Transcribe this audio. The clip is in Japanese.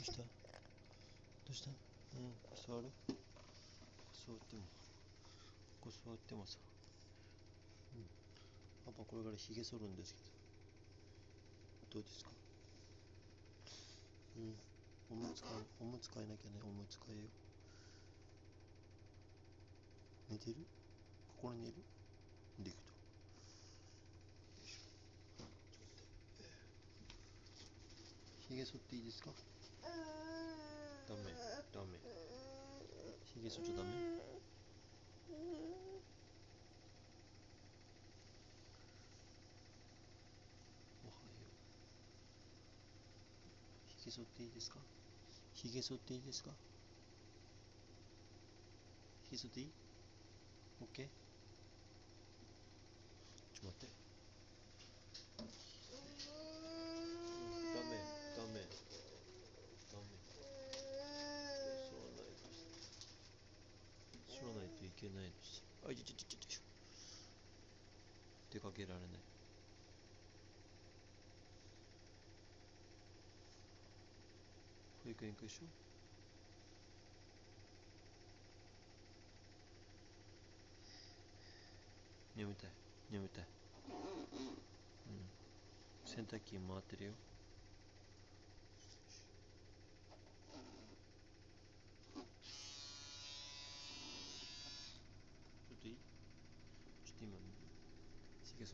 うした。どうした？うん座る座ってもここ座ってもさ。うん。パパこれからひげ剃るんですけど。どうですか？うん。おむつ替えおむつ替えなきゃねおむつ替えよ寝てる？ここに寝る？できた。ひげ剃っていいですか？ダメダメ。ひげ剃っちゃダメ？おはよ。うひげ剃っていいですか？ひげ剃っていいですか？ひげ剃っていい？オッケーちょっと待ってダメダメダメ剃らないと剃らないといけないの？さあいちょちょちょちょ出かけられない。保育園行くでしょ？眠たい眠たい。うん。洗濯機回ってるよ。ちょ